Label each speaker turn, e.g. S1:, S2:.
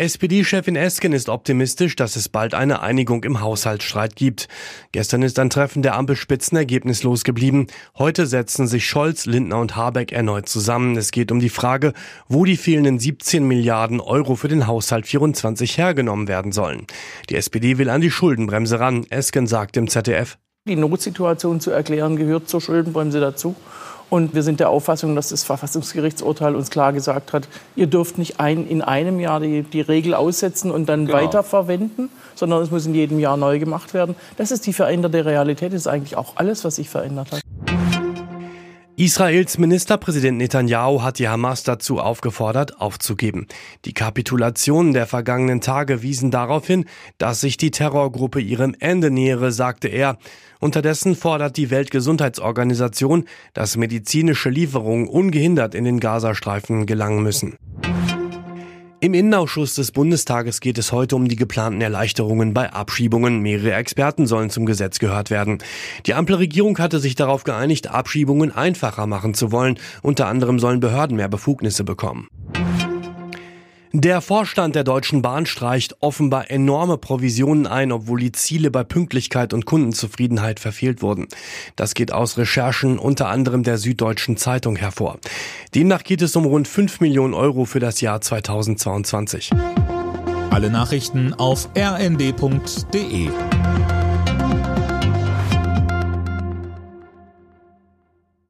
S1: SPD-Chefin Esken ist optimistisch, dass es bald eine Einigung im Haushaltsstreit gibt. Gestern ist ein Treffen der Ampelspitzen ergebnislos geblieben. Heute setzen sich Scholz, Lindner und Habeck erneut zusammen. Es geht um die Frage, wo die fehlenden 17 Milliarden Euro für den Haushalt 24 hergenommen werden sollen. Die SPD will an die Schuldenbremse ran. Esken sagt im ZDF.
S2: Die Notsituation zu erklären gehört zur Schuldenbremse dazu. Und wir sind der Auffassung, dass das Verfassungsgerichtsurteil uns klar gesagt hat, ihr dürft nicht ein, in einem Jahr die, die Regel aussetzen und dann genau. weiterverwenden, sondern es muss in jedem Jahr neu gemacht werden. Das ist die veränderte Realität, das ist eigentlich auch alles, was sich verändert hat.
S1: Israels Ministerpräsident Netanyahu hat die Hamas dazu aufgefordert, aufzugeben. Die Kapitulationen der vergangenen Tage wiesen darauf hin, dass sich die Terrorgruppe ihrem Ende nähere, sagte er. Unterdessen fordert die Weltgesundheitsorganisation, dass medizinische Lieferungen ungehindert in den Gazastreifen gelangen müssen. Im Innenausschuss des Bundestages geht es heute um die geplanten Erleichterungen bei Abschiebungen. Mehrere Experten sollen zum Gesetz gehört werden. Die Ampelregierung hatte sich darauf geeinigt, Abschiebungen einfacher machen zu wollen. Unter anderem sollen Behörden mehr Befugnisse bekommen. Der Vorstand der Deutschen Bahn streicht offenbar enorme Provisionen ein, obwohl die Ziele bei Pünktlichkeit und Kundenzufriedenheit verfehlt wurden. Das geht aus Recherchen unter anderem der Süddeutschen Zeitung hervor. Demnach geht es um rund 5 Millionen Euro für das Jahr 2022.
S3: Alle Nachrichten auf rnd.de